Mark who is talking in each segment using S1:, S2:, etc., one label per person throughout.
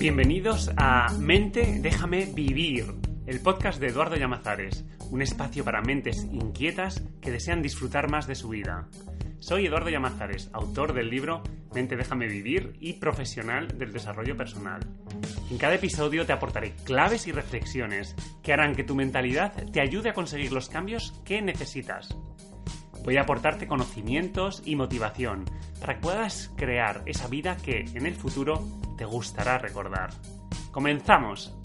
S1: Bienvenidos a Mente, déjame vivir, el podcast de Eduardo Llamazares, un espacio para mentes inquietas que desean disfrutar más de su vida. Soy Eduardo Llamazares, autor del libro Mente, déjame vivir y profesional del desarrollo personal. En cada episodio te aportaré claves y reflexiones que harán que tu mentalidad te ayude a conseguir los cambios que necesitas. Voy a aportarte conocimientos y motivación para que puedas crear esa vida que en el futuro te gustará recordar. ¡Comenzamos!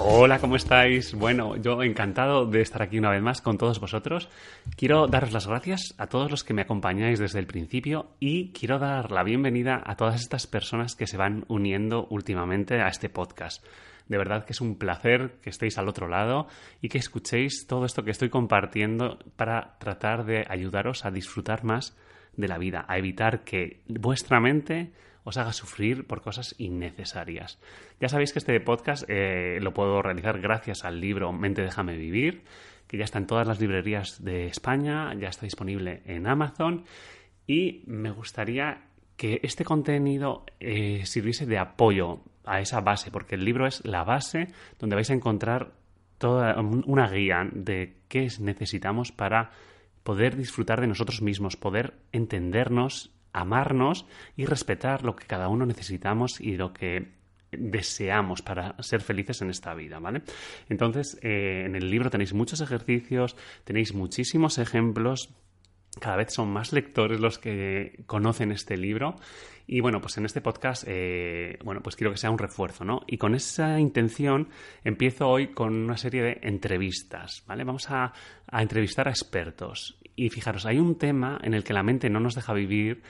S1: Hola, ¿cómo estáis? Bueno, yo encantado de estar aquí una vez más con todos vosotros. Quiero daros las gracias a todos los que me acompañáis desde el principio y quiero dar la bienvenida a todas estas personas que se van uniendo últimamente a este podcast. De verdad que es un placer que estéis al otro lado y que escuchéis todo esto que estoy compartiendo para tratar de ayudaros a disfrutar más de la vida, a evitar que vuestra mente os haga sufrir por cosas innecesarias. Ya sabéis que este podcast eh, lo puedo realizar gracias al libro Mente déjame vivir, que ya está en todas las librerías de España, ya está disponible en Amazon y me gustaría que este contenido eh, sirviese de apoyo a esa base, porque el libro es la base donde vais a encontrar toda una guía de qué necesitamos para poder disfrutar de nosotros mismos, poder entendernos, amarnos y respetar lo que cada uno necesitamos y lo que deseamos para ser felices en esta vida, ¿vale? Entonces, eh, en el libro tenéis muchos ejercicios, tenéis muchísimos ejemplos cada vez son más lectores los que conocen este libro y bueno, pues en este podcast, eh, bueno, pues quiero que sea un refuerzo, ¿no? Y con esa intención empiezo hoy con una serie de entrevistas, ¿vale? Vamos a, a entrevistar a expertos y fijaros, hay un tema en el que la mente no nos deja vivir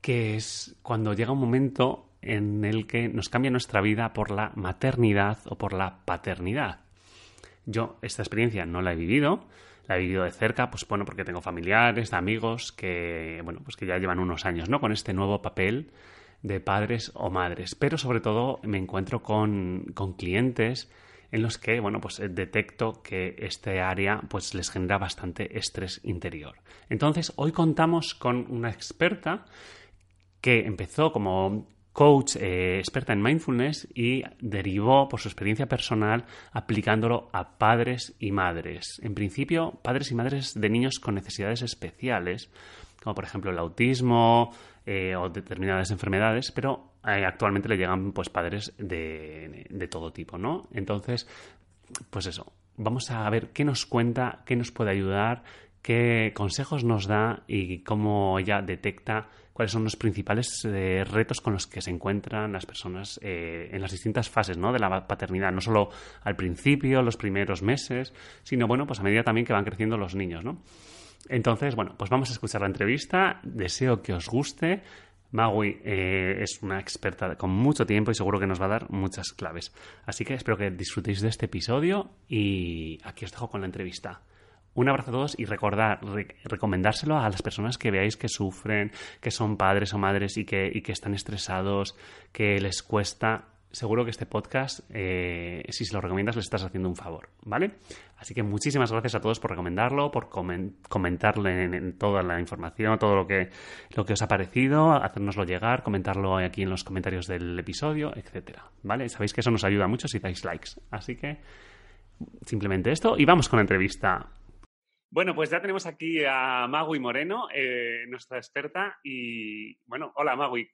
S1: que es cuando llega un momento en el que nos cambia nuestra vida por la maternidad o por la paternidad. Yo esta experiencia no la he vivido, la he vivido de cerca, pues bueno, porque tengo familiares, amigos que, bueno, pues que ya llevan unos años, ¿no? Con este nuevo papel de padres o madres. Pero sobre todo me encuentro con, con clientes en los que, bueno, pues detecto que este área pues les genera bastante estrés interior. Entonces, hoy contamos con una experta que empezó como coach eh, experta en mindfulness y derivó por su experiencia personal aplicándolo a padres y madres. En principio, padres y madres de niños con necesidades especiales, como por ejemplo el autismo eh, o determinadas enfermedades, pero eh, actualmente le llegan pues padres de, de todo tipo, ¿no? Entonces, pues eso, vamos a ver qué nos cuenta, qué nos puede ayudar, qué consejos nos da y cómo ella detecta cuáles son los principales eh, retos con los que se encuentran las personas eh, en las distintas fases ¿no? de la paternidad, no solo al principio, los primeros meses, sino bueno, pues a medida también que van creciendo los niños, ¿no? Entonces, bueno, pues vamos a escuchar la entrevista. Deseo que os guste. Magui eh, es una experta con mucho tiempo y seguro que nos va a dar muchas claves. Así que espero que disfrutéis de este episodio y aquí os dejo con la entrevista. Un abrazo a todos y recordar, recomendárselo a las personas que veáis que sufren, que son padres o madres y que, y que están estresados, que les cuesta. Seguro que este podcast, eh, si se lo recomiendas, le estás haciendo un favor, ¿vale? Así que muchísimas gracias a todos por recomendarlo, por comentarle en, toda la información, todo lo que, lo que os ha parecido, hacérnoslo llegar, comentarlo aquí en los comentarios del episodio, etcétera, ¿vale? Sabéis que eso nos ayuda mucho si dais likes. Así que simplemente esto y vamos con la entrevista. Bueno, pues ya tenemos aquí a Magui Moreno, eh, nuestra experta. Y bueno, hola Magui,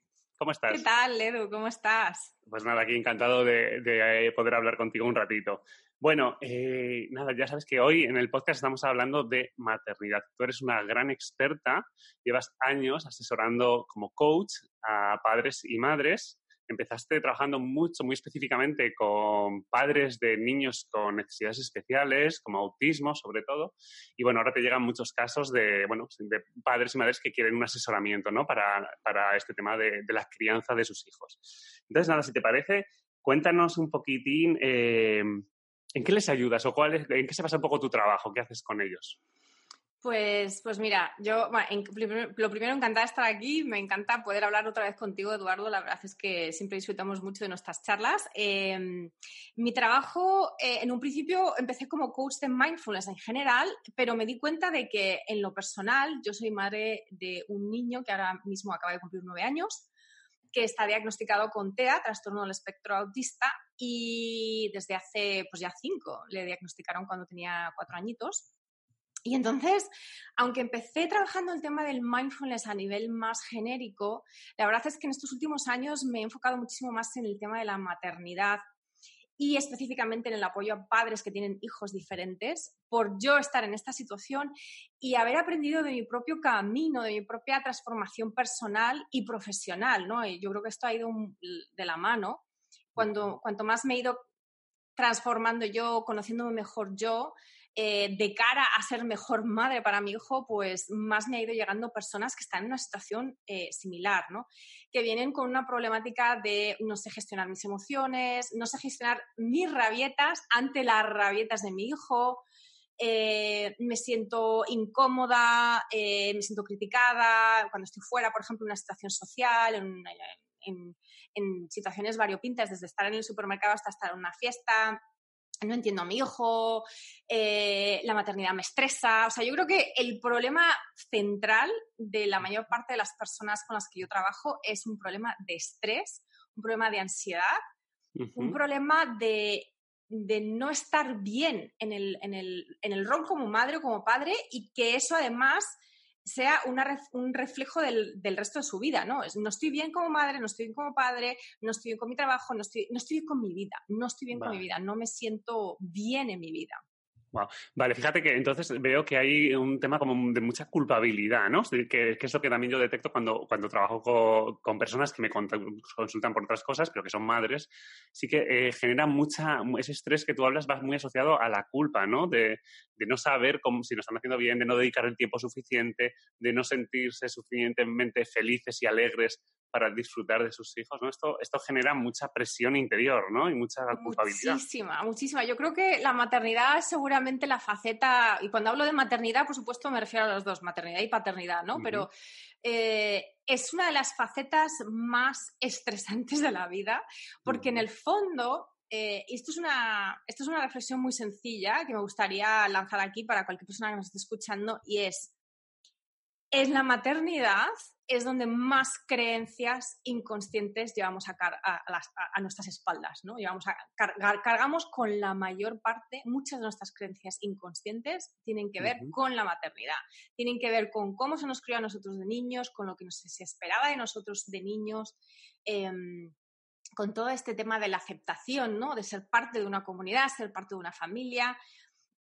S1: ¿cómo estás?
S2: ¿Qué tal, Edu? ¿Cómo estás?
S1: Pues nada, aquí encantado de, eh, poder hablar contigo un ratito. Bueno, eh, nada, ya sabes que hoy en el podcast estamos hablando de maternidad. Tú eres una gran experta, llevas años asesorando como coach a padres y madres empezaste trabajando mucho, muy específicamente con padres de niños con necesidades especiales, como autismo sobre todo, y bueno, ahora te llegan muchos casos de, bueno, de padres y madres que quieren un asesoramiento, ¿no? Para, para este tema de, de, la crianza de sus hijos. Entonces, nada, si te parece, cuéntanos un poquitín eh, en qué les ayudas o cuál en qué se basa un poco tu trabajo, qué haces con ellos.
S2: Pues, pues mira, yo lo primero encantada de estar aquí, me encanta poder hablar otra vez contigo, Eduardo. La verdad es que siempre disfrutamos mucho de nuestras charlas. Em, mi trabajo, eh, en un principio empecé como coach de mindfulness en general, pero me di cuenta de que en lo personal, yo soy madre de un niño que ahora mismo acaba de cumplir nueve años que está diagnosticado con TEA, trastorno del espectro autista, y desde hace pues ya cinco le diagnosticaron cuando tenía cuatro añitos. Y entonces, aunque empecé trabajando el tema del mindfulness a nivel más genérico, la verdad es que en estos últimos años me he enfocado muchísimo más en el tema de la maternidad y específicamente en el apoyo a padres que tienen hijos diferentes, por yo estar en esta situación y haber aprendido de mi propio camino, de mi propia transformación personal y profesional, ¿no? Y yo creo que esto ha ido de la mano. Cuando, cuanto más me he ido transformando yo, conociéndome mejor yo, eh, de cara a ser mejor madre para mi hijo, pues más me ha ido llegando personas que están en una situación eh, similar, ¿no? Que vienen con una problemática de no sé gestionar mis emociones, no sé gestionar mis rabietas ante las rabietas de mi hijo, eh, me siento incómoda, me siento criticada cuando estoy fuera, por ejemplo, en una situación social, en, en, situaciones variopintas, desde estar en el supermercado hasta estar en una fiesta, no entiendo a mi hijo, eh, la maternidad me estresa. O sea, yo creo que el problema central de la mayor parte de las personas con las que yo trabajo es un problema de estrés, un problema de ansiedad, un problema de, no estar bien en el, en, el, en el rol como madre o como padre y que eso además sea un reflejo del, resto de su vida, ¿no? No estoy bien como madre, no estoy bien como padre, no estoy bien con mi trabajo, no estoy, no estoy bien con mi vida, no estoy bien con mi vida, no me siento bien en mi vida.
S1: Vale, fíjate que entonces veo que hay un tema como de mucha culpabilidad, ¿no? Que, es lo que también yo detecto cuando, cuando trabajo con, personas que me consultan por otras cosas, pero que son madres. Sí que eh, genera mucha, ese estrés que tú hablas va muy asociado a la culpa, ¿no? De, de no saber cómo, si nos están haciendo bien, de no dedicar el tiempo suficiente, de no sentirse suficientemente felices y alegres para disfrutar de sus hijos, ¿no? Esto, esto genera mucha presión interior, ¿no? Y mucha culpabilidad.
S2: Muchísima, muchísima. Yo creo que la maternidad es seguramente la faceta, y cuando hablo de maternidad, por supuesto, me refiero a los dos, maternidad y paternidad, ¿no? Pero eh, es una de las facetas más estresantes de la vida, porque en el fondo eh, esto, es una, esto es una reflexión muy sencilla que me gustaría lanzar aquí para cualquier persona que nos esté escuchando y es, en la maternidad es donde más creencias inconscientes llevamos a, a, nuestras espaldas, ¿no? Llevamos a cargamos con la mayor parte, muchas de nuestras creencias inconscientes tienen que ver con la maternidad, tienen que ver con cómo se nos crió a nosotros de niños, con lo que se esperaba de nosotros de niños, em, con todo este tema de la aceptación, ¿no? De ser parte de una comunidad, ser parte de una familia,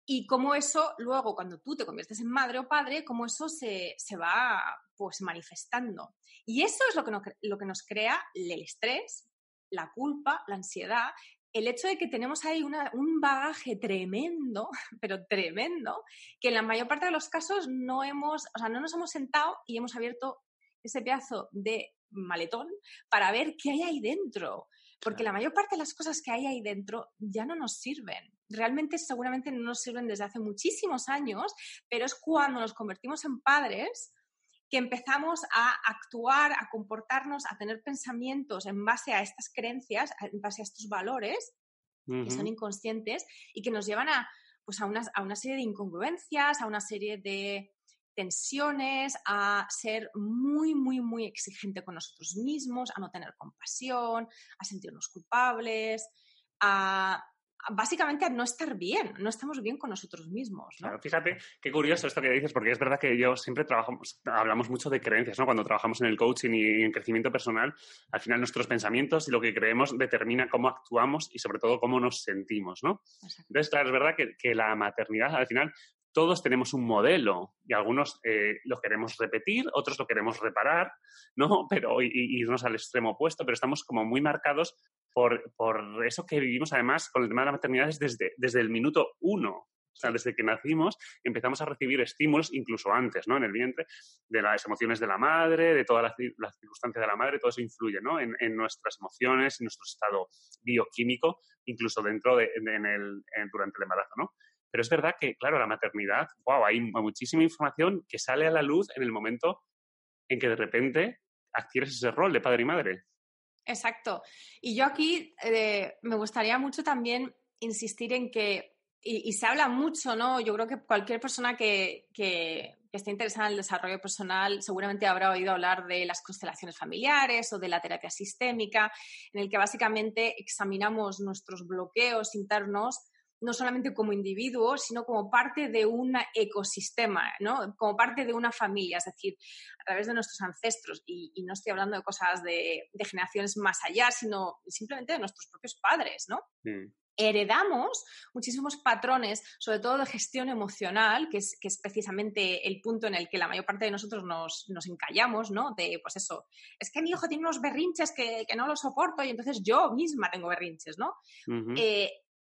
S2: y cómo eso luego, cuando tú te conviertes en madre o padre, cómo eso se, va pues manifestando. Y eso es lo que, nos, lo que nos crea el estrés, la culpa, la ansiedad, el hecho de que tenemos ahí un bagaje tremendo, pero tremendo, que en la mayor parte de los casos no hemos, o sea, no nos hemos sentado y hemos abierto ese pedazo de maletón para ver qué hay ahí dentro. Porque la mayor parte de las cosas que hay ahí dentro ya no nos sirven. Realmente seguramente no nos sirven desde hace muchísimos años, pero es cuando nos convertimos en padres que empezamos a actuar, a comportarnos, a tener pensamientos en base a estas creencias, en base a estos valores que son inconscientes y que nos llevan a, pues a, a una serie de incongruencias, a una serie de tensiones, a ser muy, muy, muy exigente con nosotros mismos, a no tener compasión, a sentirnos culpables, a básicamente a no estar bien, no estamos bien con nosotros mismos.
S1: fíjate qué curioso esto que dices, porque es verdad que yo siempre trabajamos, hablamos mucho de creencias, ¿no? Cuando trabajamos en el coaching y en crecimiento personal, al final nuestros pensamientos y lo que creemos determina cómo actuamos y sobre todo cómo nos sentimos, ¿no? Entonces, claro, es verdad que, que, la maternidad al final todos tenemos un modelo y algunos eh, lo queremos repetir, otros lo queremos reparar, ¿no? Pero irnos al extremo opuesto, pero estamos como muy marcados por, eso que vivimos además con el tema de la maternidad desde, desde el minuto uno. O sea, desde que nacimos empezamos a recibir estímulos, incluso antes, ¿no? En el vientre, de las emociones de la madre, de todas las, circunstancias de la madre, todo eso influye, ¿no? En, nuestras emociones, en nuestro estado bioquímico, incluso dentro de, en el, durante el embarazo, ¿no? Pero es verdad que, claro, la maternidad, wow, hay muchísima información que sale a la luz en el momento en que de repente adquieres ese rol de padre y madre.
S2: Exacto. Y yo aquí eh, me gustaría mucho también insistir en que, y, se habla mucho, ¿no? Yo creo que cualquier persona que, que esté interesada en el desarrollo personal seguramente habrá oído hablar de las constelaciones familiares o de la terapia sistémica, en el que básicamente examinamos nuestros bloqueos internos no solamente como individuos, sino como parte de un ecosistema, ¿no? como parte de una familia, es decir, a través de nuestros ancestros. Y, no estoy hablando de cosas de, generaciones más allá, sino simplemente de nuestros propios padres, ¿no? Mm. Heredamos muchísimos patrones, sobre todo de gestión emocional, que es, que es, precisamente el punto en el que la mayor parte de nosotros nos, nos encallamos, ¿no? De, pues eso, es que mi hijo tiene unos berrinches que, que no lo soporto y entonces yo misma tengo berrinches, ¿no?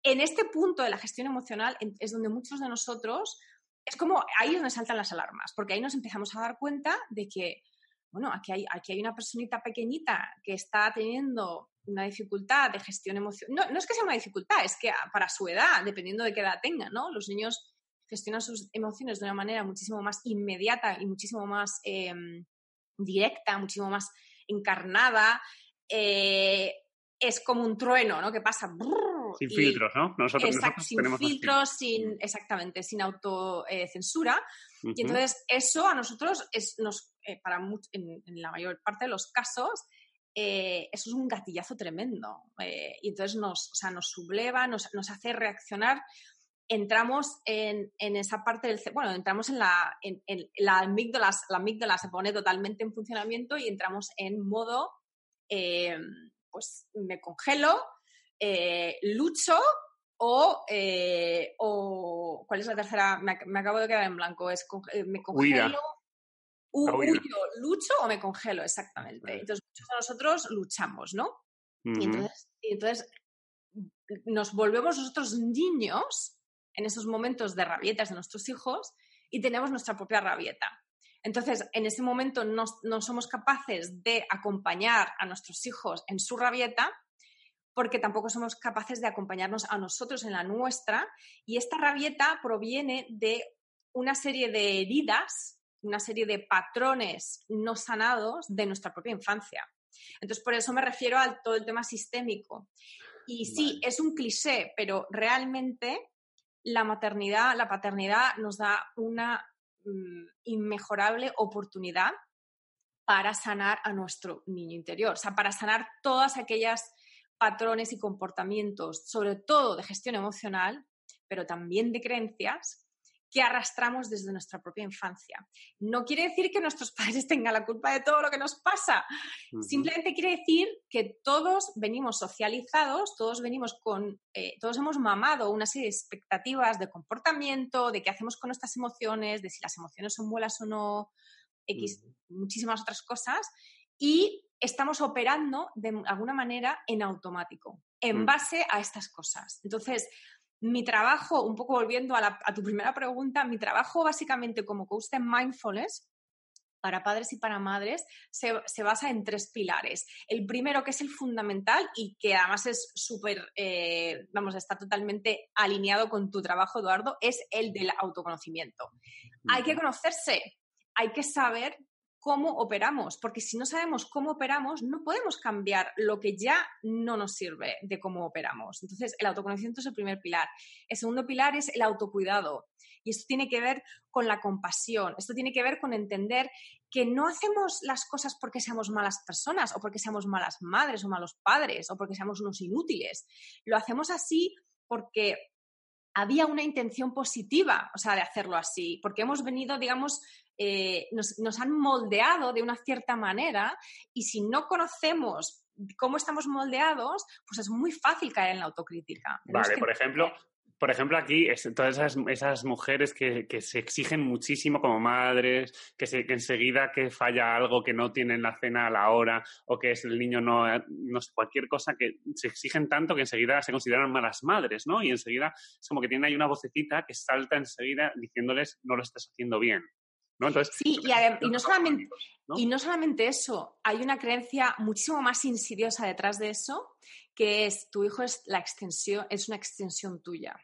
S2: En este punto de la gestión emocional es donde muchos de nosotros, es como ahí donde saltan las alarmas, porque ahí nos empezamos a dar cuenta de que, bueno, aquí hay, aquí hay una personita pequeñita que está teniendo una dificultad de gestión emocional. No, no es que sea una dificultad, es que para su edad, dependiendo de qué edad tenga, ¿no? Los niños gestionan sus emociones de una manera muchísimo más inmediata y muchísimo más em, directa, muchísimo más encarnada. Eh, es como un trueno, ¿no? Que pasa.
S1: Sin filtros, ¿no?
S2: Nosotros, sin filtros, sin, exactamente, sin autocensura. Y entonces eso a nosotros es, nos, eh, para en, la mayor parte de los casos, eh, eso es un gatillazo tremendo. Eh, y entonces nos, o sea, nos subleva, nos, nos hace reaccionar entramos en, en, esa parte del bueno, entramos en la, en, la amígdala, la amígdala se pone totalmente en funcionamiento y entramos en modo pues me congelo, eh, lucho eh, o, ¿cuál es la tercera? Me, acabo de quedar en blanco. Es eh, me congelo, huyo, lucho o me congelo, exactamente. Entonces muchos de nosotros luchamos, ¿no? y, entonces, y entonces nos volvemos nosotros niños en esos momentos de rabietas de nuestros hijos y tenemos nuestra propia rabieta. Entonces, en ese momento no, somos capaces de acompañar a nuestros hijos en su rabieta porque tampoco somos capaces de acompañarnos a nosotros en la nuestra. Y esta rabieta proviene de una serie de heridas, una serie de patrones no sanados de nuestra propia infancia. Entonces, por eso me refiero a todo el tema sistémico. Y sí, es un cliché, pero realmente la maternidad, la paternidad nos da una Mm, inmejorable oportunidad para sanar a nuestro niño interior, o sea, para sanar todas aquellas patrones y comportamientos, sobre todo de gestión emocional, pero también de creencias que arrastramos desde nuestra propia infancia. No quiere decir que nuestros padres tengan la culpa de todo lo que nos pasa. Simplemente quiere decir que todos venimos socializados, todos venimos con, eh, todos hemos mamado una serie de expectativas de comportamiento, de qué hacemos con nuestras emociones, de si las emociones son buenas o no, X, muchísimas otras cosas, y estamos operando de alguna manera en automático, en mm. base a estas cosas. Entonces, mi trabajo, un poco volviendo a, tu primera pregunta, mi trabajo básicamente como coach en mindfulness para padres y para madres se, basa en tres pilares. El primero, que es el fundamental y que además es súper, eh, vamos, está totalmente alineado con tu trabajo, Eduardo, es el del autoconocimiento. Hay que conocerse, hay que saber cómo operamos, porque si no sabemos cómo operamos, no podemos cambiar lo que ya no nos sirve de cómo operamos. Entonces, el autoconocimiento es el primer pilar. El segundo pilar es el autocuidado. Y esto tiene que ver con la compasión, esto tiene que ver con entender que no hacemos las cosas porque seamos malas personas o porque seamos malas madres o malos padres o porque seamos unos inútiles. Lo hacemos así porque había una intención positiva, o sea, de hacerlo así, porque hemos venido, digamos, eh, nos, han moldeado de una cierta manera y si no conocemos cómo estamos moldeados, pues es muy fácil caer en la autocrítica.
S1: Vale, por ejemplo, por ejemplo, aquí, todas esas, mujeres que, se exigen muchísimo como madres, que, se, que enseguida que falla algo, que no tienen la cena a la hora, o que es el niño no, no sé, cualquier cosa, que se exigen tanto que enseguida se consideran malas madres, ¿no? Y enseguida es como que tienen ahí una vocecita que salta enseguida diciéndoles no lo estás haciendo bien
S2: sí, y, no solamente, y no solamente eso, hay una creencia muchísimo más insidiosa detrás de eso, que es tu hijo es la extensión, es una extensión tuya.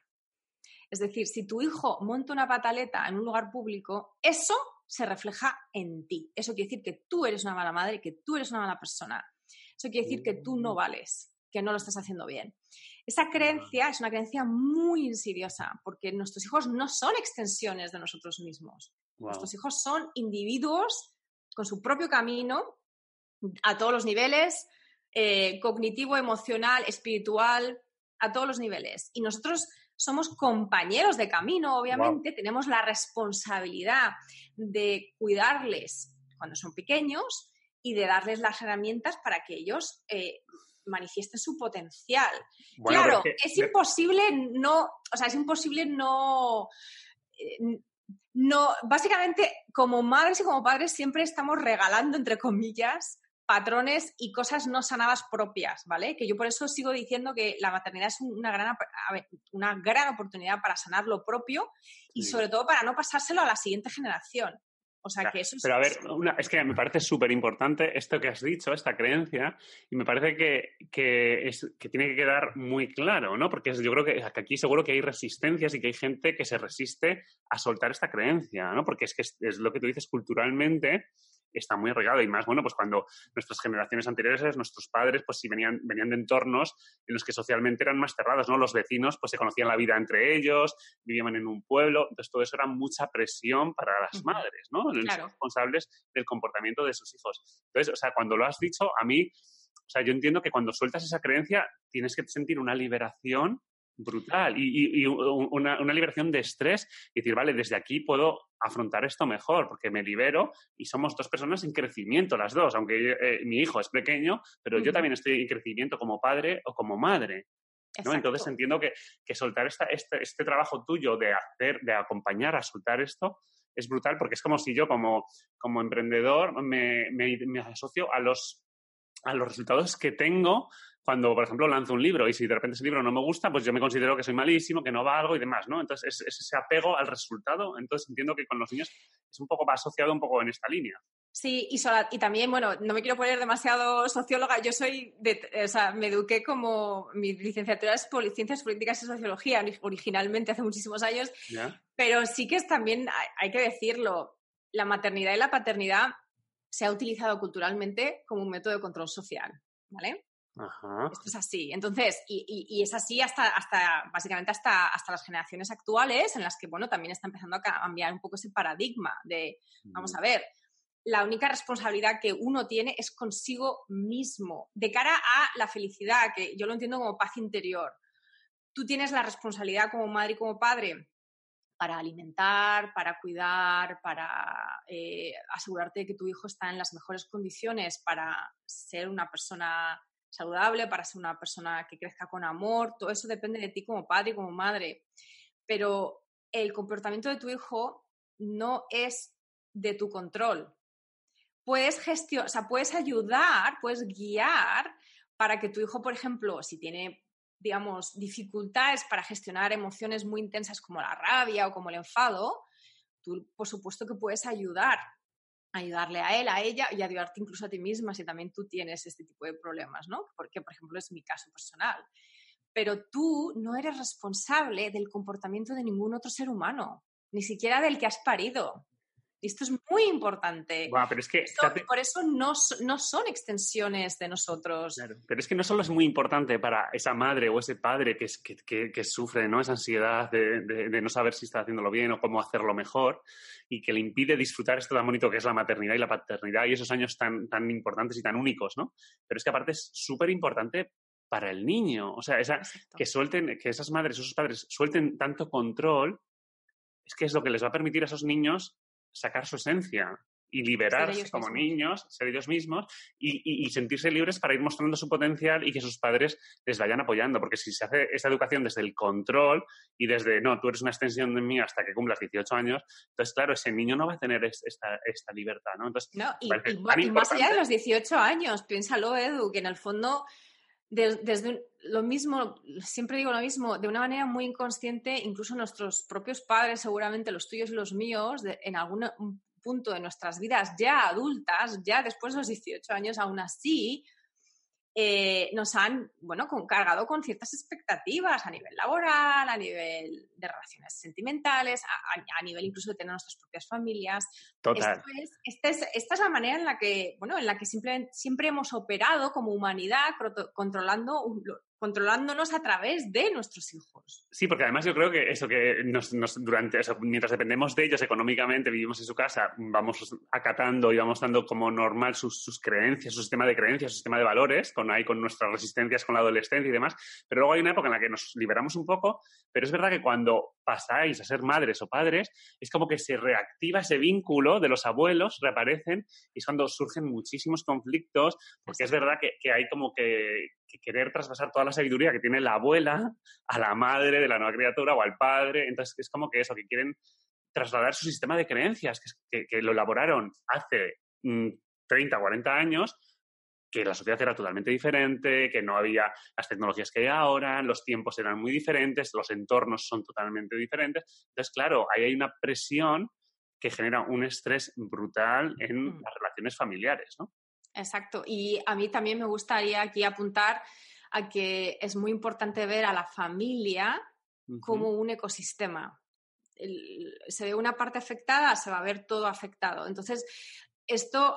S2: Es decir, si tu hijo monta una pataleta en un lugar público, eso se refleja en ti. Eso quiere decir que tú eres una mala madre, que tú eres una mala persona. Eso quiere decir que tú no mm. vales, que no lo estás haciendo bien. Esa creencia es una creencia muy insidiosa, porque nuestros hijos no son extensiones de nosotros mismos. Nuestros hijos son individuos con su propio camino a todos los niveles, eh, cognitivo, emocional, espiritual, a todos los niveles. Y nosotros somos compañeros de camino, obviamente, tenemos la responsabilidad de cuidarles cuando son pequeños y de darles las herramientas para que ellos eh, manifiesten su potencial. claro, es, imposible no, o sea, es imposible no, eh, no, básicamente como madres y como padres siempre estamos regalando, entre comillas, patrones y cosas no sanadas propias, ¿vale? Que yo por eso sigo diciendo que la maternidad es una gran, una gran oportunidad para sanar lo propio y sobre todo para no pasárselo a la siguiente generación. O sea, que eso
S1: es... Pero a ver, es que me parece súper importante esto que has dicho, esta creencia, y me parece que, que, es, que tiene que quedar muy claro, ¿no? Porque yo creo que aquí seguro que hay resistencias y que hay gente que se resiste a soltar esta creencia, ¿no? Porque es que es lo que tú dices culturalmente está muy regado y más, bueno, pues cuando nuestras generaciones anteriores, nuestros padres, pues sí venían, venían de entornos en los que socialmente eran más cerrados, ¿no? Los vecinos pues se conocían la vida entre ellos, vivían en un pueblo, entonces todo eso era mucha presión para las madres, ¿no? Los responsables del comportamiento de sus hijos. Entonces, o sea, cuando lo has dicho, a mí, o sea, yo entiendo que cuando sueltas esa creencia tienes que sentir una liberación brutal y, una, liberación de estrés y decir, vale, desde aquí puedo afrontar esto mejor porque me libero y somos dos personas en crecimiento las dos, aunque eh, mi hijo es pequeño, pero yo también estoy en crecimiento como padre o como madre. ¿no? Entonces entiendo que, soltar esta, este, este, trabajo tuyo de hacer, de acompañar a soltar esto, es brutal porque es como si yo como, como emprendedor me, me, me asocio a los, a los resultados que tengo cuando, por ejemplo, lanzo un libro y si de repente ese libro no me gusta, pues yo me considero que soy malísimo, que no valgo y demás, ¿no? Entonces, es, ese apego al resultado. Entonces, entiendo que con los niños es un poco asociado un poco en esta línea.
S2: Sí, y, y también, bueno, no me quiero poner demasiado socióloga, yo soy, de, o sea, me eduqué como, mi licenciatura es Ciencias Políticas y Sociología originalmente hace muchísimos años, pero sí que es también, hay que decirlo, la maternidad y la paternidad se ha utilizado culturalmente como un método de control social, ¿vale? Esto es así. Entonces, y, es así hasta, hasta básicamente hasta, hasta las generaciones actuales, en las que, bueno, también está empezando a cambiar un poco ese paradigma de, vamos a ver, la única responsabilidad que uno tiene es consigo mismo, de cara a la felicidad, que yo lo entiendo como paz interior. Tú tienes la responsabilidad como madre y como padre para alimentar, para cuidar, para eh, asegurarte de que tu hijo está en las mejores condiciones para ser una persona saludable, para ser una persona que crezca con amor, todo eso depende de ti como padre y como madre. Pero el comportamiento de tu hijo no es de tu control. Puedes gestionar, o sea, puedes ayudar, puedes guiar para que tu hijo, por ejemplo, si tiene, digamos, dificultades para gestionar emociones muy intensas como la rabia o como el enfado, tú, por supuesto que puedes ayudar ayudarle a él, a ella y ayudarte incluso a ti misma si también tú tienes este tipo de problemas, ¿no? Porque, por ejemplo, es mi caso personal. Pero tú no eres responsable del comportamiento de ningún otro ser humano, ni siquiera del que has parido. Y esto es muy importante.
S1: pero es que,
S2: por eso no, no, son extensiones de nosotros.
S1: pero es que no solo es muy importante para esa madre o ese padre que, que, que sufre ¿no? esa ansiedad de, de, no saber si está haciéndolo bien o cómo hacerlo mejor y que le impide disfrutar esto tan bonito que es la maternidad y la paternidad y esos años tan, tan importantes y tan únicos, ¿no? Pero es que aparte es súper importante para el niño. O sea, esa, que suelten, que esas madres o esos padres suelten tanto control, es que es lo que les va a permitir a esos niños sacar su esencia y liberarse como niños, ser ellos mismos y, sentirse libres para ir mostrando su potencial y que sus padres les vayan apoyando. Porque si se hace esa educación desde el control y desde, no, tú eres una extensión de mí hasta que cumplas 18 años, entonces, claro, ese niño no va a tener esta, esta libertad, ¿no? Entonces,
S2: y, más allá de los 18 años, piénsalo, Edu, que en el fondo desde lo mismo, siempre digo lo mismo, de una manera muy inconsciente, incluso nuestros propios padres, seguramente los tuyos y los míos, en algún punto de nuestras vidas ya adultas, ya después de los 18 años, aún así, eh, nos han, bueno, cargado con ciertas expectativas a nivel laboral, a nivel de relaciones sentimentales, a, nivel incluso de tener nuestras propias familias.
S1: Total.
S2: esta es la manera en la que, bueno, en la que siempre, siempre hemos operado como humanidad, controlando controlándonos a través de nuestros hijos.
S1: Sí, porque además yo creo que eso que nos, durante eso, mientras dependemos de ellos económicamente, vivimos en su casa, vamos acatando y vamos dando como normal sus, creencias, su sistema de creencias, su sistema de valores, con ahí con nuestras resistencias con la adolescencia y demás. Pero luego hay una época en la que nos liberamos un poco, pero es verdad que cuando pasáis a ser madres o padres, es como que se reactiva ese vínculo de los abuelos, reaparecen, y es cuando surgen muchísimos conflictos, porque es verdad que, que hay como que, querer traspasar toda la sabiduría que tiene la abuela a la madre de la nueva criatura o al padre. Entonces, es como que eso, que quieren trasladar su sistema de creencias, que, que, lo elaboraron hace 30, mm, 40 años, que la sociedad era totalmente diferente, que no había las tecnologías que hay ahora, los tiempos eran muy diferentes, los entornos son totalmente diferentes. Entonces, claro, ahí hay una presión que genera un estrés brutal en mm. las relaciones familiares, ¿no?
S2: Exacto. Y a mí también me gustaría aquí apuntar a que es muy importante ver a la familia como un ecosistema. se ve una parte afectada, se va a ver todo afectado. Entonces, esto,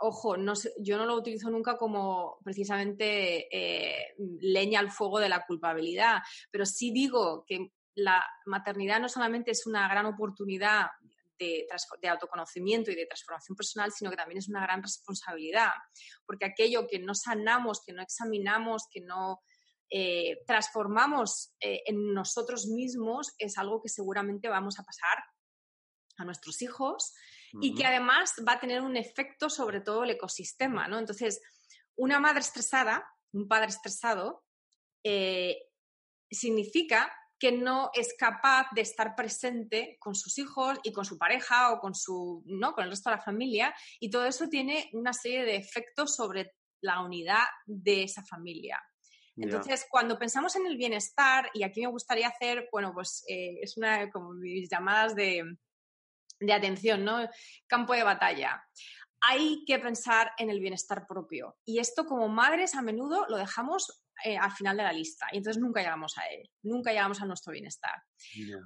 S2: ojo, no yo no lo utilizo nunca como precisamente eh, leña al fuego de la culpabilidad, pero sí digo que la maternidad no solamente es una gran oportunidad de, autoconocimiento y de transformación personal, sino que también es una gran responsabilidad, porque aquello que no sanamos, que no examinamos, que no eh, transformamos eh, en nosotros mismos, es algo que seguramente vamos a pasar a nuestros hijos y que además va a tener un efecto sobre todo el ecosistema, ¿no? Entonces, una madre estresada, un padre estresado, eh, significa que no es capaz de estar presente con sus hijos y con su pareja o con su no con el resto de la familia y todo eso tiene una serie de efectos sobre la unidad de esa familia. Entonces, cuando pensamos en el bienestar, y aquí me gustaría hacer, bueno, pues eh, es una como mis llamadas de, de atención, ¿no? Campo de batalla hay que pensar en el bienestar propio. Y esto como madres a menudo lo dejamos eh, al final de la lista y entonces nunca llegamos a él, nunca llegamos a nuestro bienestar.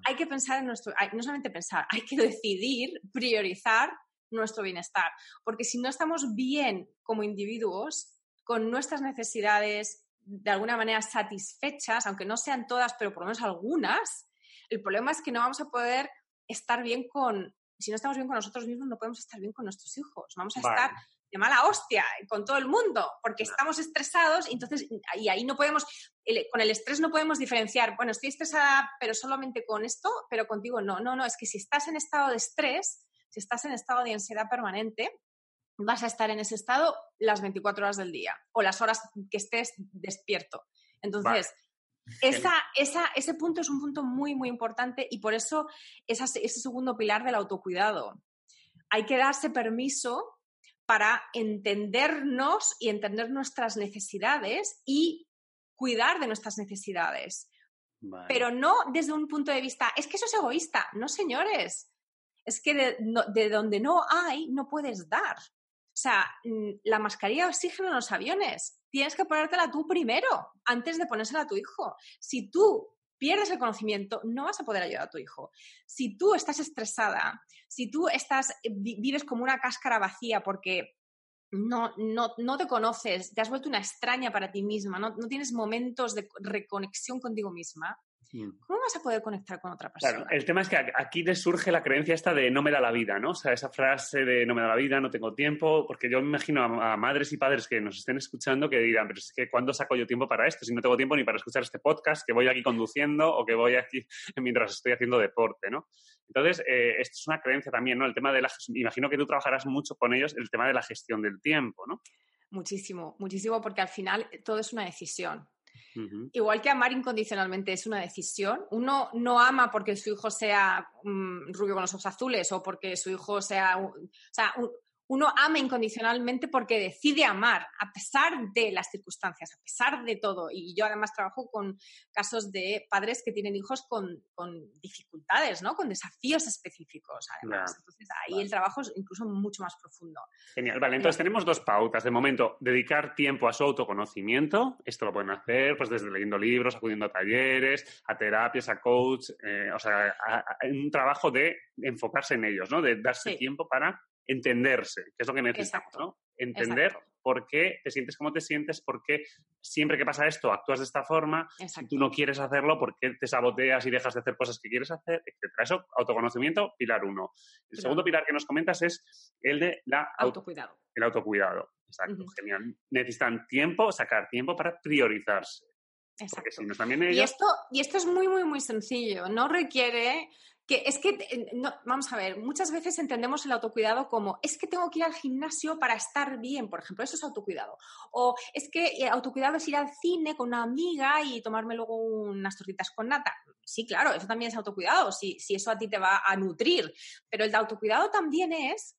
S2: Hay que pensar en nuestro, no solamente pensar, hay que decidir, priorizar nuestro bienestar, porque si no estamos bien como individuos, con nuestras necesidades de alguna manera satisfechas, aunque no sean todas, pero por lo menos algunas, el problema es que no vamos a poder estar bien con, si no estamos bien con nosotros mismos, no podemos estar bien con nuestros hijos. Vamos a estar de mala hostia con todo el mundo, porque estamos estresados y entonces, y ahí no podemos, con el estrés no podemos diferenciar, bueno, estoy estresada, pero solamente con esto, pero contigo no, no, no, es que si estás en estado de estrés, si estás en estado de ansiedad permanente, vas a estar en ese estado las 24 horas del día o las horas que estés despierto. Entonces, esa, esa, ese punto es un punto muy, muy importante y por eso ese segundo pilar del autocuidado. Hay que darse permiso para entendernos y entender nuestras necesidades y cuidar de nuestras necesidades. Pero no desde un punto de vista, es que eso es egoísta. No, señores. Es que de, donde no hay, no puedes dar. O sea, la mascarilla de oxígeno en los aviones, tienes que ponértela tú primero, antes de ponérsela a tu hijo. Si tú pierdes el conocimiento, no vas a poder ayudar a tu hijo. Si tú estás estresada, si tú estás, eh, vives como una cáscara vacía porque no, no, no te conoces, te has vuelto una extraña para ti misma, no, no tienes momentos de reconexión contigo misma. ¿Cómo vas a poder conectar con otra persona?
S1: Claro, el tema es que aquí le surge la creencia esta de no me da la vida, ¿no? O sea, esa frase de no me da la vida, no tengo tiempo, porque yo me imagino a, madres y padres que nos estén escuchando que dirán, pero es que ¿cuándo saco yo tiempo para esto? Si no tengo tiempo ni para escuchar este podcast, que voy aquí conduciendo o que voy aquí mientras estoy haciendo deporte, ¿no? Entonces, eh, esto es una creencia también, ¿no? El tema de la... Imagino que tú trabajarás mucho con ellos el tema de la gestión del tiempo, ¿no?
S2: Muchísimo, muchísimo, porque al final todo es una decisión. Igual que amar incondicionalmente es una decisión. Uno no ama porque su hijo sea mm, rubio con los ojos azules o porque su hijo sea... O sea, uno ama incondicionalmente porque decide amar a pesar de las circunstancias, a pesar de todo. Y yo además trabajo con casos de padres que tienen hijos con, dificultades, ¿no? Con desafíos específicos, además. Entonces ahí el trabajo es incluso mucho más profundo.
S1: Genial. Vale, entonces tenemos dos pautas. De momento, dedicar tiempo a su autoconocimiento. Esto lo pueden hacer pues desde leyendo libros, acudiendo a talleres, a terapias, a coach, eh, o sea, un trabajo de enfocarse en ellos, ¿no? De darse tiempo para entenderse, que es lo que necesitamos, ¿no? Entender por qué te sientes como te sientes, por qué siempre que pasa esto actúas de esta forma, si tú no quieres hacerlo, por qué te saboteas y dejas de hacer cosas que quieres hacer, etc. Eso, autoconocimiento, pilar uno. El segundo pilar que nos comentas es el de la
S2: autocuidado.
S1: El autocuidado, exacto, genial. Necesitan tiempo, sacar tiempo para priorizarse.
S2: Exacto. y, esto, y esto es muy, muy, muy sencillo. No requiere que es que, eh, vamos a ver, muchas veces entendemos el autocuidado como es que tengo que ir al gimnasio para estar bien, por ejemplo, eso es autocuidado. O es que eh, autocuidado es ir al cine con una amiga y tomarme luego unas tortitas con nata. Sí, claro, eso también es autocuidado, si, si eso a ti te va a nutrir. Pero el de autocuidado también es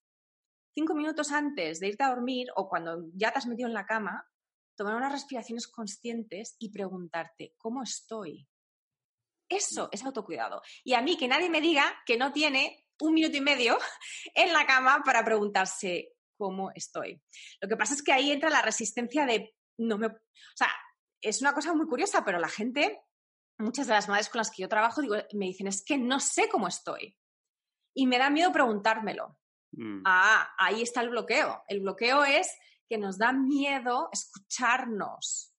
S2: cinco minutos antes de irte a dormir o cuando ya te has metido en la cama, tomar unas respiraciones conscientes y preguntarte, ¿cómo estoy? Eso es autocuidado. Y a mí que nadie me diga que no tiene un minuto y medio en la cama para preguntarse cómo estoy. Lo que pasa es que ahí entra la resistencia de no me... O sea, es una cosa muy curiosa, pero la gente, muchas de las madres con las que yo trabajo, digo, me dicen, es que no sé cómo estoy. Y me da miedo preguntármelo. Mm. Ah, ahí está el bloqueo. El bloqueo es que nos da miedo escucharnos.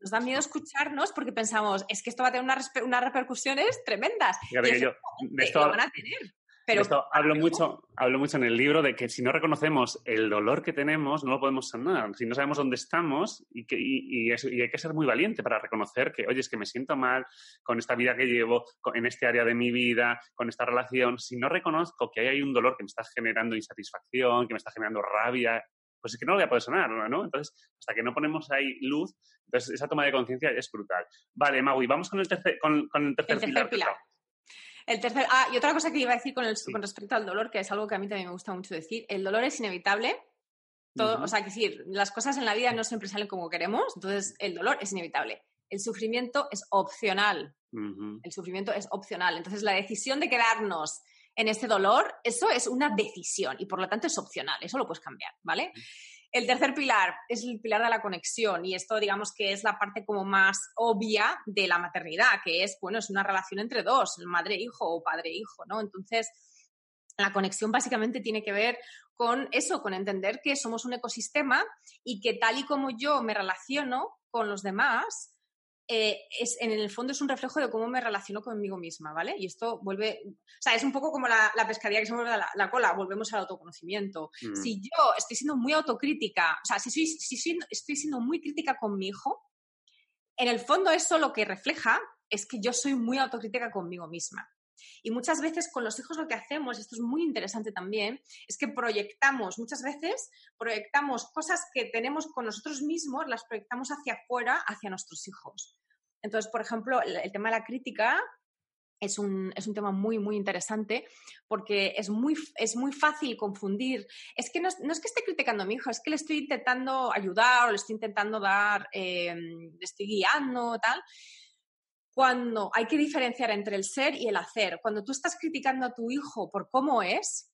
S2: Nos da miedo escucharnos porque pensamos, es que esto va a tener unas, repercusiones tremendas.
S1: van a tener. Pero hablo mucho, hablo mucho en el libro de que si no reconocemos el dolor que tenemos, no lo podemos sanar. Si no sabemos dónde estamos y, que, y, hay que ser muy valiente para reconocer que, oye, es que me siento mal con esta vida que llevo, en este área de mi vida, con esta relación. Si no reconozco que hay un dolor que me está generando insatisfacción, que me está generando rabia, pues es que no lo voy a poder sonar, ¿no? Entonces, hasta que no ponemos ahí luz, entonces esa toma de conciencia es brutal. Vale, Maui, vamos con el tercer, con, el tercer, pilar.
S2: El tercer, ah, y otra cosa que iba a decir con, con respecto al dolor, que es algo que a mí también me gusta mucho decir, el dolor es inevitable. Todo, O sea, que decir, las cosas en la vida no siempre salen como queremos, entonces el dolor es inevitable. El sufrimiento es opcional. El sufrimiento es opcional. Entonces, la decisión de quedarnos en ese dolor, eso es una decisión y por lo tanto es opcional, eso lo puedes cambiar, ¿vale? El tercer pilar es el pilar de la conexión y esto digamos que es la parte como más obvia de la maternidad, que es, bueno, es una relación entre dos, madre-hijo o padre-hijo, ¿no? Entonces, la conexión básicamente tiene que ver con eso, con entender que somos un ecosistema y que tal y como yo me relaciono con los demás, eh, es, en el fondo es un reflejo de cómo me relaciono conmigo misma, ¿vale? Y esto vuelve, o sea, es un poco como la, pescadilla que se mueve la, cola, volvemos al autoconocimiento. Mm. Si yo estoy siendo muy autocrítica, o sea, si, soy, si estoy siendo muy crítica con mi hijo, en el fondo eso lo que refleja es que yo soy muy autocrítica conmigo misma. Y muchas veces con los hijos lo que hacemos, esto es muy interesante también, es que proyectamos, muchas veces proyectamos cosas que tenemos con nosotros mismos, las proyectamos hacia afuera, hacia nuestros hijos. Entonces, por ejemplo, el, tema de la crítica es un, es un, tema muy, muy interesante porque es muy, es muy fácil confundir. Es que no, no, es que esté criticando a mi hijo, es que le estoy intentando ayudar o le estoy intentando dar, eh, le estoy guiando, tal. Cuando hay que diferenciar entre el ser y el hacer. Cuando tú estás criticando a tu hijo por cómo es,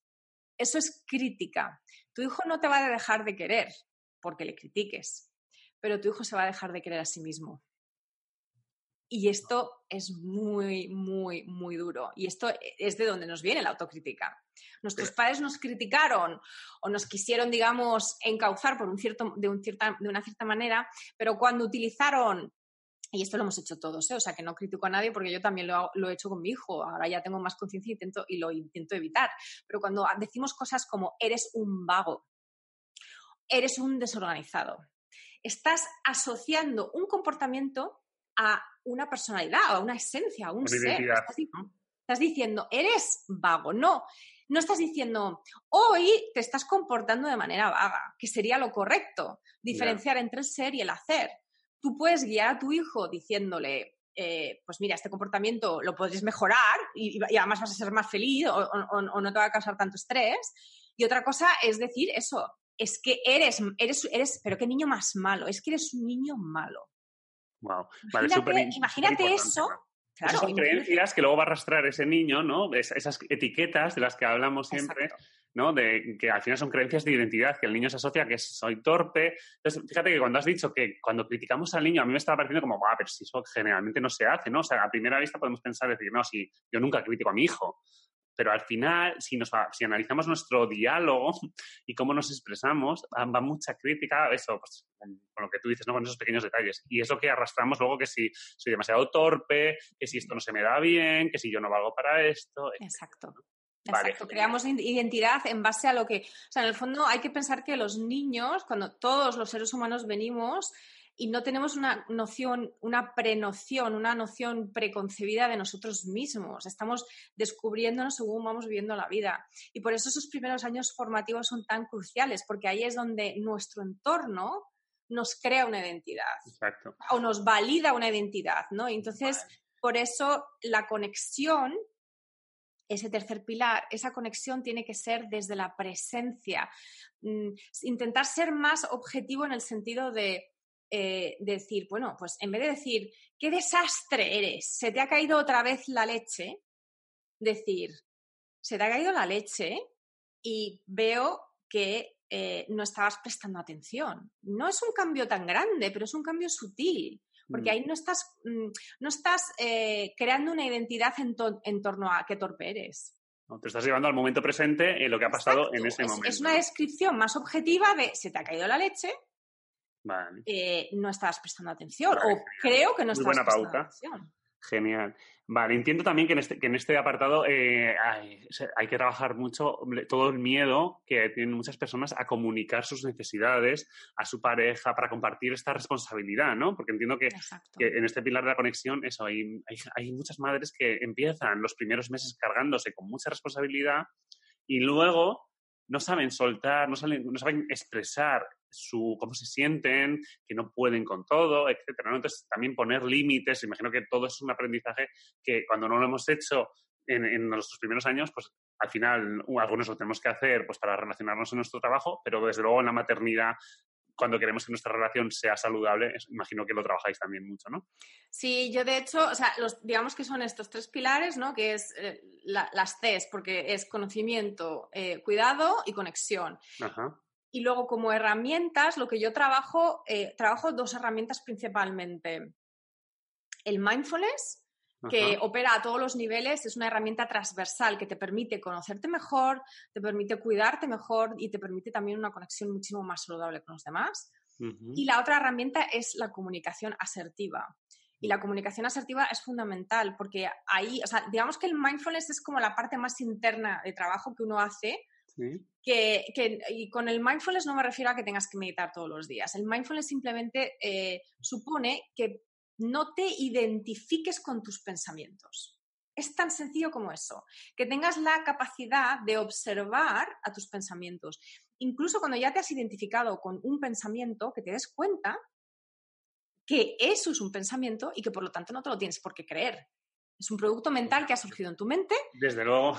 S2: eso es crítica. Tu hijo no te va a dejar de querer porque le critiques, pero tu hijo se va a dejar de querer a sí mismo. Y esto es muy, muy, muy duro. Y esto es de donde nos viene la autocrítica. Nuestros padres nos criticaron o nos quisieron, digamos, encauzar por un cierto, de, un cierta, de una cierta manera, pero cuando utilizaron, y esto lo hemos hecho todos, ¿eh? o sea que no critico a nadie porque yo también lo, lo he hecho con mi hijo, ahora ya tengo más conciencia intento, y lo intento evitar, pero cuando decimos cosas como eres un vago, eres un desorganizado, estás asociando un comportamiento a una personalidad, a una esencia, a un ser. Estás, diciendo, eres vago. No, no estás diciendo, hoy te estás comportando de manera vaga, que sería lo correcto, diferenciar entre el ser y el hacer. Tú puedes guiar a tu hijo diciéndole, eh, pues mira, este comportamiento lo podrías mejorar y, además vas a ser más feliz o, o, no te va a causar tanto estrés. Y otra cosa es decir eso, es que eres, eres, eres, pero qué niño más malo, es que eres un niño malo.
S1: Wow.
S2: imagínate, eso.
S1: Claro, son creencias que luego va a arrastrar ese niño, ¿no? esas etiquetas de las que hablamos siempre, ¿no? De que al final son creencias de identidad, que el niño se asocia que soy torpe. Entonces, fíjate que cuando has dicho que cuando criticamos al niño, a mí me estaba pareciendo como, ah, pero si eso generalmente no se hace, ¿no? O sea, a primera vista podemos pensar, decir, no, si yo nunca critico a mi hijo. pero al final, si, nos, si analizamos nuestro diálogo y cómo nos expresamos, va, mucha crítica eso, pues, con lo que tú dices, ¿no? con esos pequeños detalles. Y es lo que arrastramos luego que si soy demasiado torpe, que si esto no se me da bien, que si yo no valgo para esto.
S2: Exacto. Exacto, creamos identidad en base a lo que, o sea, en el fondo hay que pensar que los niños, cuando todos los seres humanos venimos y no tenemos una noción, una prenoción, una noción preconcebida de nosotros mismos. Estamos descubriéndonos según vamos viviendo la vida. Y por eso esos primeros años formativos son tan cruciales, porque ahí es donde nuestro entorno nos crea una identidad.
S1: Exacto.
S2: O nos valida una identidad, ¿no? entonces, por eso la conexión ese tercer pilar, esa conexión tiene que ser desde la presencia. Mm, intentar ser más objetivo en el sentido de eh, decir, bueno, pues en vez de decir, qué desastre eres, se te ha caído otra vez la leche, decir, se te ha caído la leche y veo que eh, no estabas prestando atención. No es un cambio tan grande, pero es un cambio sutil, porque mm. ahí no estás, mm, no estás eh, creando una identidad en, torno a qué torpe eres.
S1: No, te estás llevando al momento presente en lo que ha pasado en ese momento.
S2: Es una descripción más objetiva de se te ha caído la leche, eh, no estabas prestando atención o creo que no estabas prestando atención.
S1: Genial. Vale, entiendo también que en este, que en este apartado eh, hay, que trabajar mucho todo el miedo que tienen muchas personas a comunicar sus necesidades a su pareja para compartir esta responsabilidad, ¿no? Porque entiendo que, en este pilar de la conexión, eso, hay, hay, muchas madres que empiezan los primeros meses cargándose con mucha responsabilidad y luego no saben soltar, no, no saben expresar su, cómo se sienten, que no pueden con todo, etcétera. Entonces, también poner límites, imagino que todo es un aprendizaje que cuando no lo hemos hecho en, en nuestros primeros años, pues al final algunos lo tenemos que hacer pues para relacionarnos en nuestro trabajo, pero desde luego en la maternidad cuando queremos que nuestra relación sea saludable, imagino que lo trabajáis también mucho, ¿no?
S2: Sí, yo de hecho, o sea, los, digamos que son estos tres pilares, ¿no? Que es eh, las Cs, porque es conocimiento, eh, cuidado y conexión. Ajá. Y luego como herramientas, lo que yo trabajo, eh, trabajo dos herramientas principalmente. El mindfulness, que opera a todos los niveles, es una herramienta transversal que te permite conocerte mejor, te permite cuidarte mejor y te permite también una conexión muchísimo más saludable con los demás. Y la otra herramienta es la comunicación asertiva. Y la comunicación asertiva es fundamental porque ahí, o sea, digamos que el mindfulness es como la parte más interna de trabajo que uno hace. Que, y con el mindfulness no me refiero a que tengas que meditar todos los días. El mindfulness simplemente eh, supone que no te identifiques con tus pensamientos. Es tan sencillo como eso, que tengas la capacidad de observar a tus pensamientos. Incluso cuando ya te has identificado con un pensamiento, que te des cuenta que eso es un pensamiento y que por lo tanto no te lo tienes por qué creer. Es un producto mental que ha surgido en tu mente.
S1: Desde luego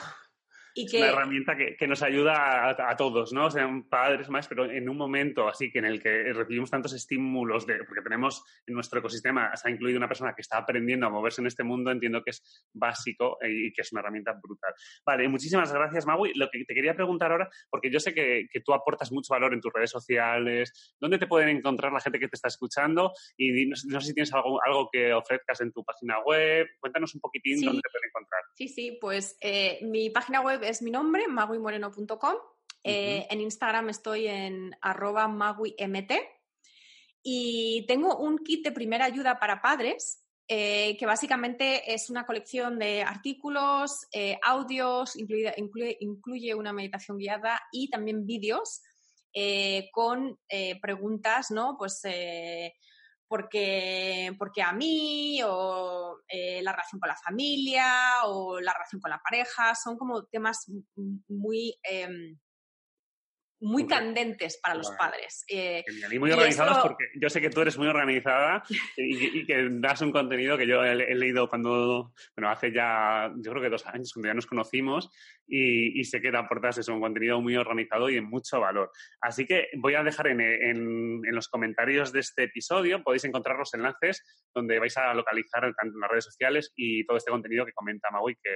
S1: es una herramienta que, nos ayuda a, todos, ¿no? Sean padres más, pero en un momento así que en el que recibimos tantos estímulos, de, porque tenemos en nuestro ecosistema, se ha incluido una persona que está aprendiendo a moverse en este mundo, entiendo que es básico y que es una herramienta brutal. Vale, muchísimas gracias, Magui. Lo que te quería preguntar ahora, porque yo sé que, tú aportas mucho valor en tus redes sociales, ¿dónde te pueden encontrar la gente que te está escuchando? Y no, sé si tienes algo, algo que ofrezcas en tu página web. Cuéntanos un poquitín dónde te pueden encontrar.
S2: Sí, sí, pues eh, mi página web es mi nombre, maguimoreno.com. Eh, en Instagram estoy en arroba maguimt. Y tengo un kit de primera ayuda para padres, eh, que básicamente es una colección de artículos, eh, audios, incluye, incluye, una meditación guiada y también vídeos con preguntas, ¿no? Pues porque, porque a mí, o eh, la relación con la familia, o la relación con la pareja, son como temas muy em, muy candentes para los padres.
S1: Eh, y muy organizados porque yo sé que tú eres muy organizada y, que das un contenido que yo he, leído cuando, bueno, hace ya, yo creo que dos años, cuando ya nos conocimos y, sé que te aportas eso, un contenido muy organizado y de mucho valor. Así que voy a dejar en, en, los comentarios de este episodio, podéis encontrar los enlaces donde vais a localizar tanto en las redes sociales y todo este contenido que comenta Maui que,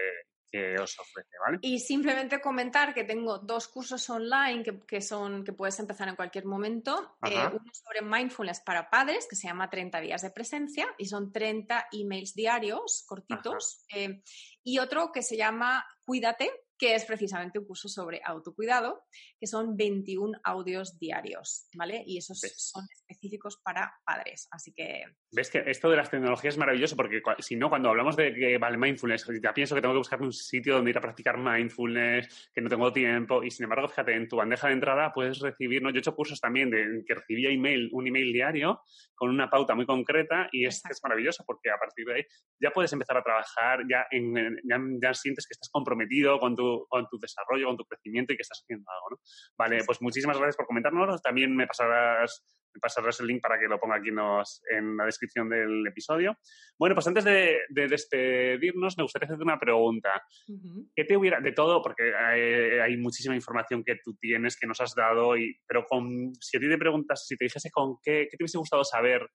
S1: que os ofrece, ¿vale?
S2: Y simplemente comentar que tengo dos cursos online que, son, que puedes empezar en cualquier momento. Eh, uno sobre mindfulness para padres, que se llama 30 días de presencia, y son 30 emails diarios, cortitos. Eh, y otro que se llama Cuídate, que es precisamente un curso sobre autocuidado, que son 21 audios diarios, ¿vale? Y esos son específicos para padres, así que...
S1: ¿Ves que esto de las tecnologías es maravilloso? Porque si no, cuando hablamos de que vale mindfulness, ya pienso que tengo que buscar un sitio donde ir a practicar mindfulness, que no tengo tiempo, y sin embargo, fíjate, en tu bandeja de entrada puedes recibir, ¿no? Yo he hecho cursos también de que recibía email, un email diario con una pauta muy concreta y es, es maravilloso porque a partir de ahí ya puedes empezar a trabajar, ya, en, ya, sientes que estás comprometido con tu, con tu desarrollo, con tu crecimiento y que estás haciendo algo, ¿no? Vale, pues muchísimas gracias por comentárnoslo. También me pasarás me pasarás el link para que lo ponga aquí en la descripción del episodio. Bueno, pues antes de, despedirnos, me gustaría hacerte una pregunta. ¿Qué te hubiera, de todo, porque hay, muchísima información que tú tienes, que nos has dado, y, pero con, si a ti te preguntas, si te dijese con qué, qué te hubiese gustado saber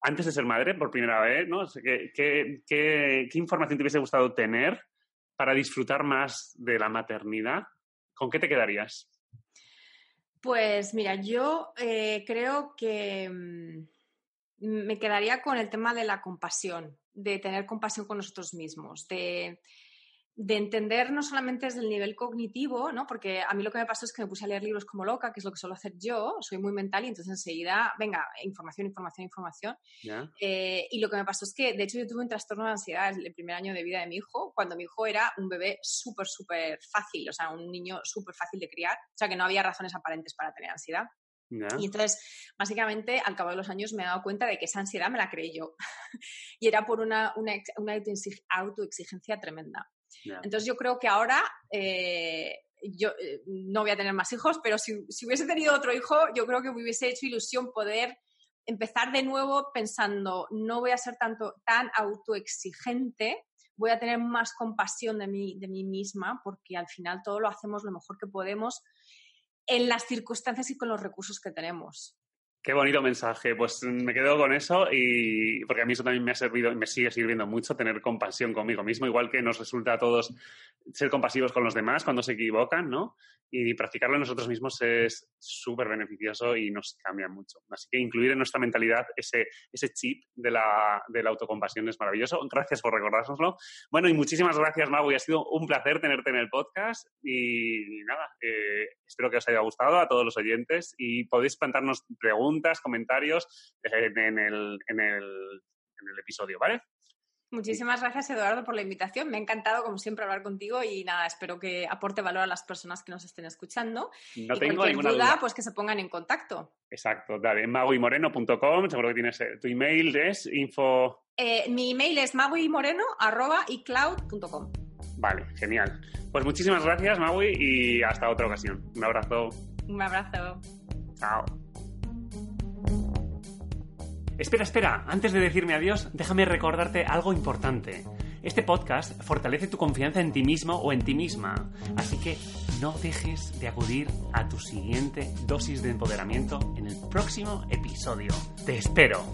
S1: antes de ser madre por primera vez, ¿no? ¿Qué, qué, información te hubiese gustado tener para disfrutar más de la maternidad? ¿Con qué te quedarías?
S2: Pues mira, yo eh, creo que mm, me quedaría con el tema de la compasión, de tener compasión con nosotros mismos, de de entender no solamente desde el nivel cognitivo, ¿no? Porque a mí lo que me pasó es que me puse a leer libros como loca, que es lo que suelo hacer yo, soy muy mental y entonces enseguida, venga, información, información, información. Eh, y lo que me pasó es que, de hecho, yo tuve un trastorno de ansiedad el primer año de vida de mi hijo, cuando mi hijo era un bebé súper, súper fácil, o sea, un niño súper fácil de criar, o sea, que no había razones aparentes para tener ansiedad. Y entonces, básicamente, al cabo de los años me he dado cuenta de que esa ansiedad me la creí yo. y era por una, una, una autoexigencia tremenda. Entonces yo creo que ahora eh, yo eh, no voy a tener más hijos, pero si, hubiese tenido otro hijo, yo creo que me hubiese hecho ilusión poder empezar de nuevo pensando, no voy a ser tanto, tan autoexigente, voy a tener más compasión de mí, de mí misma, porque al final todo lo hacemos lo mejor que podemos en las circunstancias y con los recursos que tenemos.
S1: Qué bonito mensaje. Pues me quedo con eso y porque a mí eso también me ha servido y me sigue sirviendo mucho tener compasión conmigo mismo, igual que nos resulta a todos ser compasivos con los demás cuando se equivocan, ¿no? Y practicarlo nosotros mismos es súper beneficioso y nos cambia mucho. Así que incluir en nuestra mentalidad ese, ese chip de la, de la autocompasión es maravilloso. Gracias por recordárnoslo. Bueno, y muchísimas gracias, Mago. Y ha sido un placer tenerte en el podcast. Y, nada, eh, espero que os haya gustado a todos los oyentes y podéis plantarnos preguntas, comentarios en el, en el, en el episodio, ¿vale?
S2: Muchísimas gracias, Eduardo, por la invitación. Me ha encantado, como siempre, hablar contigo y nada, espero que aporte valor a las personas que nos estén escuchando. No y tengo ninguna duda, pues que se pongan en contacto.
S1: Exacto, dale, magoymoreno.com, seguro que tienes eh, tu email, es info...
S2: Eh, mi email es magoymoreno.icloud.com.
S1: Vale, genial. Pues muchísimas gracias, Magui, y hasta otra ocasión. Un abrazo.
S2: Un abrazo.
S1: Chao. Espera, espera, antes de decirme adiós, déjame recordarte algo importante. Este podcast fortalece tu confianza en ti mismo o en ti misma, así que no dejes de acudir a tu siguiente dosis de empoderamiento en el próximo episodio. Te espero.